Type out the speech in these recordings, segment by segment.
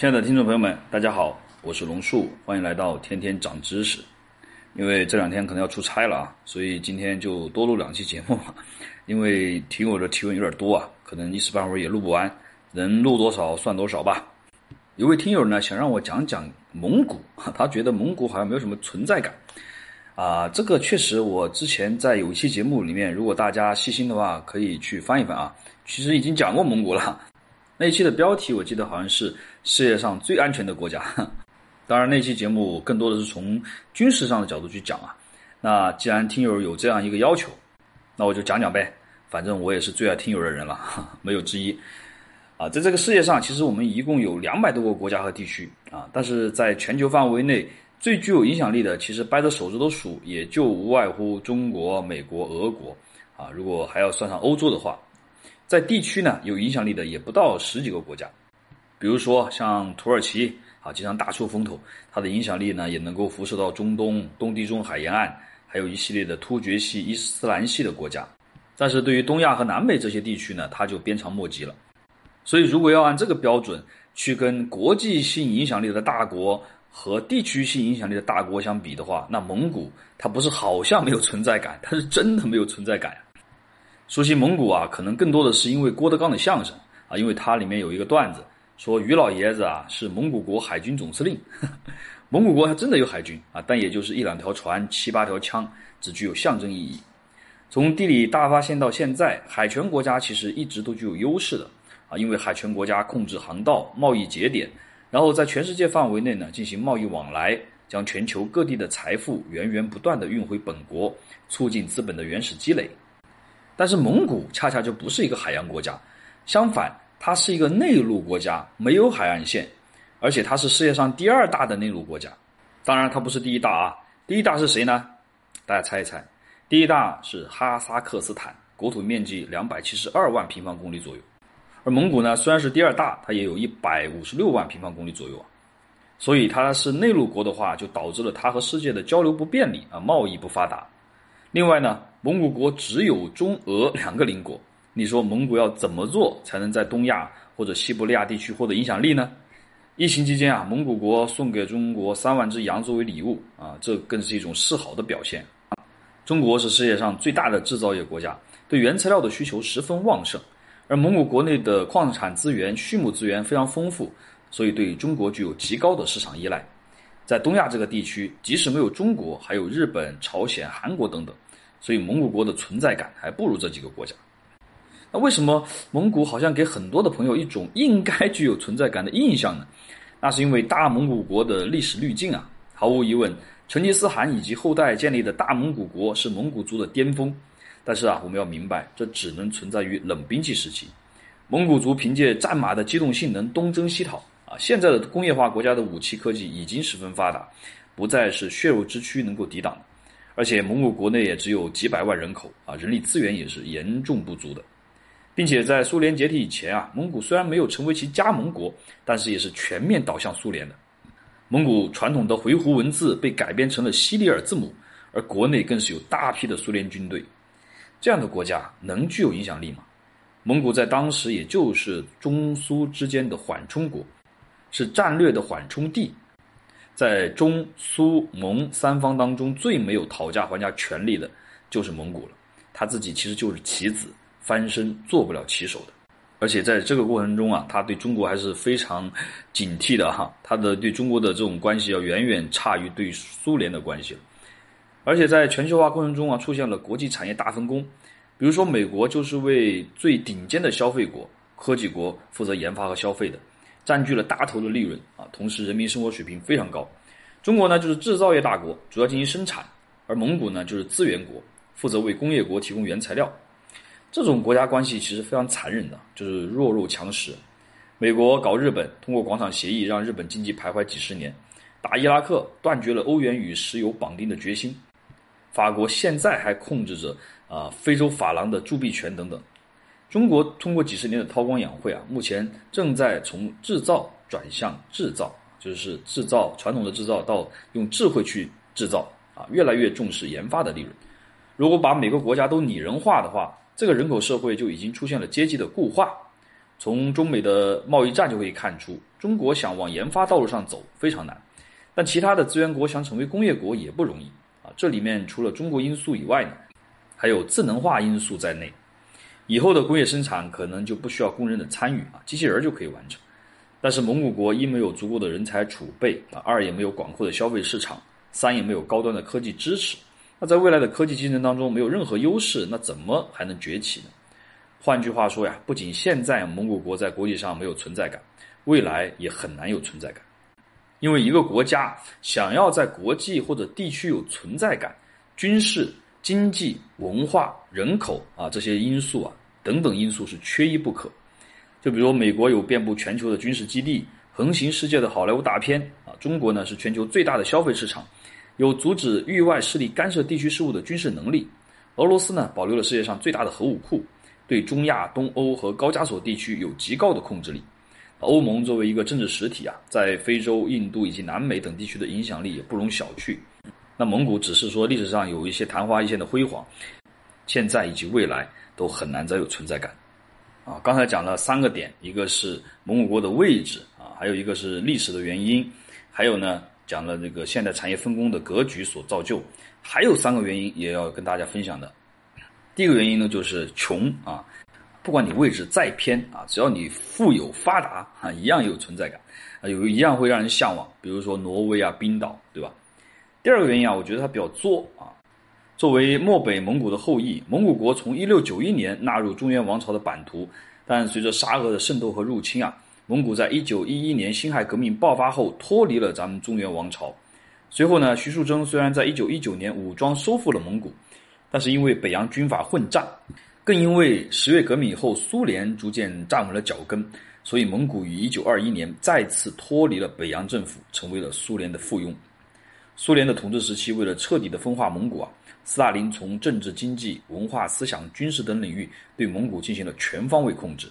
亲爱的听众朋友们，大家好，我是龙树，欢迎来到天天长知识。因为这两天可能要出差了啊，所以今天就多录两期节目。因为听友的提问有点多啊，可能一时半会儿也录不完，能录多少算多少吧。有位听友呢想让我讲讲蒙古，他觉得蒙古好像没有什么存在感啊。这个确实，我之前在有一期节目里面，如果大家细心的话，可以去翻一翻啊。其实已经讲过蒙古了。那一期的标题我记得好像是世界上最安全的国家，当然那期节目更多的是从军事上的角度去讲啊。那既然听友有这样一个要求，那我就讲讲呗，反正我也是最爱听友的人了，没有之一。啊，在这个世界上，其实我们一共有两百多个国家和地区啊，但是在全球范围内最具有影响力的，其实掰着手指头数，也就无外乎中国、美国、俄国啊。如果还要算上欧洲的话。在地区呢，有影响力的也不到十几个国家，比如说像土耳其啊，经常大出风头，它的影响力呢也能够辐射到中东、东地中海沿岸，还有一系列的突厥系、伊斯兰系的国家。但是对于东亚和南美这些地区呢，它就鞭长莫及了。所以，如果要按这个标准去跟国际性影响力的大国和地区性影响力的大国相比的话，那蒙古它不是好像没有存在感，它是真的没有存在感。熟悉蒙古啊，可能更多的是因为郭德纲的相声啊，因为它里面有一个段子，说于老爷子啊是蒙古国海军总司令。蒙古国还真的有海军啊，但也就是一两条船、七八条枪，只具有象征意义。从地理大发现到现在，海权国家其实一直都具有优势的啊，因为海权国家控制航道、贸易节点，然后在全世界范围内呢进行贸易往来，将全球各地的财富源源不断的运回本国，促进资本的原始积累。但是蒙古恰恰就不是一个海洋国家，相反，它是一个内陆国家，没有海岸线，而且它是世界上第二大的内陆国家。当然，它不是第一大啊，第一大是谁呢？大家猜一猜，第一大是哈萨克斯坦，国土面积两百七十二万平方公里左右。而蒙古呢，虽然是第二大，它也有一百五十六万平方公里左右啊。所以它是内陆国的话，就导致了它和世界的交流不便利啊，贸易不发达。另外呢，蒙古国只有中俄两个邻国，你说蒙古要怎么做才能在东亚或者西伯利亚地区获得影响力呢？疫情期间啊，蒙古国送给中国三万只羊作为礼物啊，这更是一种示好的表现。中国是世界上最大的制造业国家，对原材料的需求十分旺盛，而蒙古国内的矿产资源、畜牧资源非常丰富，所以对中国具有极高的市场依赖。在东亚这个地区，即使没有中国，还有日本、朝鲜、韩国等等，所以蒙古国的存在感还不如这几个国家。那为什么蒙古好像给很多的朋友一种应该具有存在感的印象呢？那是因为大蒙古国的历史滤镜啊。毫无疑问，成吉思汗以及后代建立的大蒙古国是蒙古族的巅峰。但是啊，我们要明白，这只能存在于冷兵器时期。蒙古族凭借战马的机动性能东征西讨。啊，现在的工业化国家的武器科技已经十分发达，不再是血肉之躯能够抵挡。而且蒙古国内也只有几百万人口啊，人力资源也是严重不足的，并且在苏联解体以前啊，蒙古虽然没有成为其加盟国，但是也是全面倒向苏联的。蒙古传统的回鹘文字被改编成了西里尔字母，而国内更是有大批的苏联军队。这样的国家能具有影响力吗？蒙古在当时也就是中苏之间的缓冲国。是战略的缓冲地，在中苏蒙三方当中，最没有讨价还价权利的，就是蒙古了。他自己其实就是棋子，翻身做不了棋手的。而且在这个过程中啊，他对中国还是非常警惕的哈。他的对中国的这种关系要远远差于对苏联的关系了而且在全球化过程中啊，出现了国际产业大分工，比如说美国就是为最顶尖的消费国、科技国负责研发和消费的。占据了大头的利润啊，同时人民生活水平非常高。中国呢就是制造业大国，主要进行生产；而蒙古呢就是资源国，负责为工业国提供原材料。这种国家关系其实非常残忍的，就是弱肉强食。美国搞日本，通过广场协议让日本经济徘徊几十年；打伊拉克，断绝了欧元与石油绑定的决心。法国现在还控制着啊非洲法郎的铸币权等等。中国通过几十年的韬光养晦啊，目前正在从制造转向制造，就是制造传统的制造到用智慧去制造啊，越来越重视研发的利润。如果把每个国家都拟人化的话，这个人口社会就已经出现了阶级的固化。从中美的贸易战就可以看出，中国想往研发道路上走非常难，但其他的资源国想成为工业国也不容易啊。这里面除了中国因素以外呢，还有智能化因素在内。以后的工业生产可能就不需要工人的参与啊，机器人就可以完成。但是蒙古国一没有足够的人才储备啊，二也没有广阔的消费市场，三也没有高端的科技支持。那在未来的科技竞争当中没有任何优势，那怎么还能崛起呢？换句话说呀，不仅现在蒙古国在国际上没有存在感，未来也很难有存在感。因为一个国家想要在国际或者地区有存在感，军事、经济、文化、人口啊这些因素啊。等等因素是缺一不可，就比如美国有遍布全球的军事基地，横行世界的好莱坞大片啊，中国呢是全球最大的消费市场，有阻止域外势力干涉地区事务的军事能力。俄罗斯呢保留了世界上最大的核武库，对中亚、东欧和高加索地区有极高的控制力。欧盟作为一个政治实体啊，在非洲、印度以及南美等地区的影响力也不容小觑。那蒙古只是说历史上有一些昙花一现的辉煌，现在以及未来。都很难再有存在感，啊，刚才讲了三个点，一个是蒙古国的位置啊，还有一个是历史的原因，还有呢讲了这个现代产业分工的格局所造就，还有三个原因也要跟大家分享的。第一个原因呢就是穷啊，不管你位置再偏啊，只要你富有发达啊，一样有存在感啊，有一样会让人向往，比如说挪威啊、冰岛，对吧？第二个原因啊，我觉得它比较作啊。作为漠北蒙古的后裔，蒙古国从一六九一年纳入中原王朝的版图，但随着沙俄的渗透和入侵啊，蒙古在一九一一年辛亥革命爆发后脱离了咱们中原王朝。随后呢，徐树铮虽然在一九一九年武装收复了蒙古，但是因为北洋军阀混战，更因为十月革命以后苏联逐渐站稳了脚跟，所以蒙古于一九二一年再次脱离了北洋政府，成为了苏联的附庸。苏联的统治时期，为了彻底的分化蒙古啊。斯大林从政治、经济、文化、思想、军事等领域对蒙古进行了全方位控制，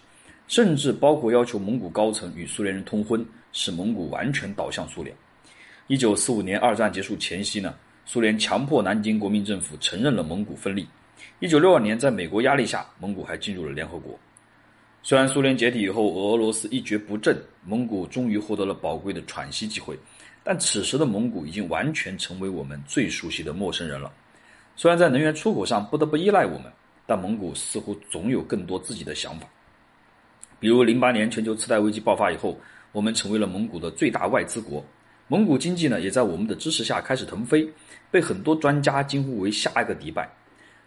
甚至包括要求蒙古高层与苏联人通婚，使蒙古完全倒向苏联。一九四五年二战结束前夕呢，苏联强迫南京国民政府承认了蒙古分立。一九六二年，在美国压力下，蒙古还进入了联合国。虽然苏联解体以后，俄罗斯一蹶不振，蒙古终于获得了宝贵的喘息机会，但此时的蒙古已经完全成为我们最熟悉的陌生人了。虽然在能源出口上不得不依赖我们，但蒙古似乎总有更多自己的想法。比如，零八年全球次贷危机爆发以后，我们成为了蒙古的最大外资国，蒙古经济呢也在我们的支持下开始腾飞，被很多专家惊呼为下一个迪拜。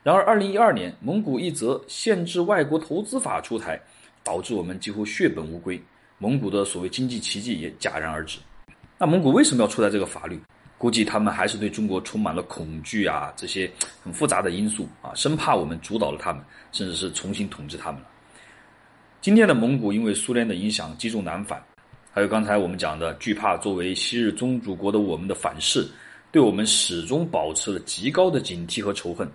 然而，二零一二年蒙古一则限制外国投资法出台，导致我们几乎血本无归，蒙古的所谓经济奇迹也戛然而止。那蒙古为什么要出台这个法律？估计他们还是对中国充满了恐惧啊，这些很复杂的因素啊，生怕我们主导了他们，甚至是重新统治他们了。今天的蒙古因为苏联的影响积重难返，还有刚才我们讲的惧怕作为昔日宗主国的我们的反噬，对我们始终保持了极高的警惕和仇恨。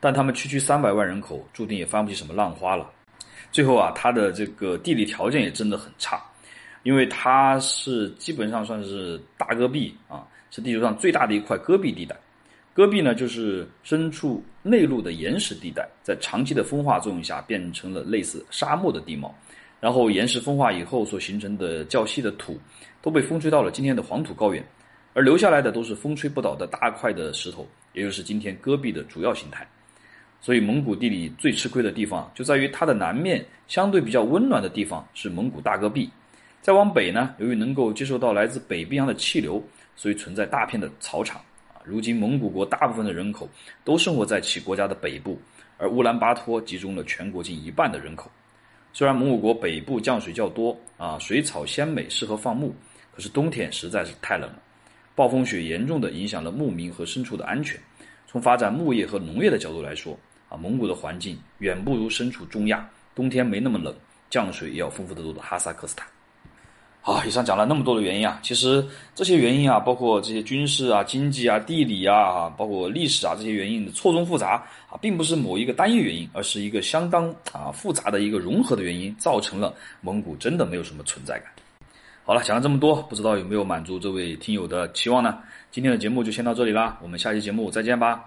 但他们区区三百万人口，注定也翻不起什么浪花了。最后啊，它的这个地理条件也真的很差，因为它是基本上算是大戈壁啊。是地球上最大的一块戈壁地带，戈壁呢就是深处内陆的岩石地带，在长期的风化作用下变成了类似沙漠的地貌，然后岩石风化以后所形成的较细的土，都被风吹到了今天的黄土高原，而留下来的都是风吹不倒的大块的石头，也就是今天戈壁的主要形态。所以蒙古地理最吃亏的地方就在于它的南面相对比较温暖的地方是蒙古大戈壁，再往北呢，由于能够接受到来自北冰洋的气流。所以存在大片的草场。如今蒙古国大部分的人口都生活在其国家的北部，而乌兰巴托集中了全国近一半的人口。虽然蒙古国北部降水较多啊，水草鲜美，适合放牧，可是冬天实在是太冷了，暴风雪严重的影响了牧民和牲畜的安全。从发展牧业和农业的角度来说啊，蒙古的环境远不如身处中亚，冬天没那么冷，降水也要丰富得多的哈萨克斯坦。好，以上讲了那么多的原因啊，其实这些原因啊，包括这些军事啊、经济啊、地理啊，包括历史啊这些原因的错综复杂啊，并不是某一个单一原因，而是一个相当啊复杂的一个融合的原因，造成了蒙古真的没有什么存在感。好了，讲了这么多，不知道有没有满足这位听友的期望呢？今天的节目就先到这里啦，我们下期节目再见吧。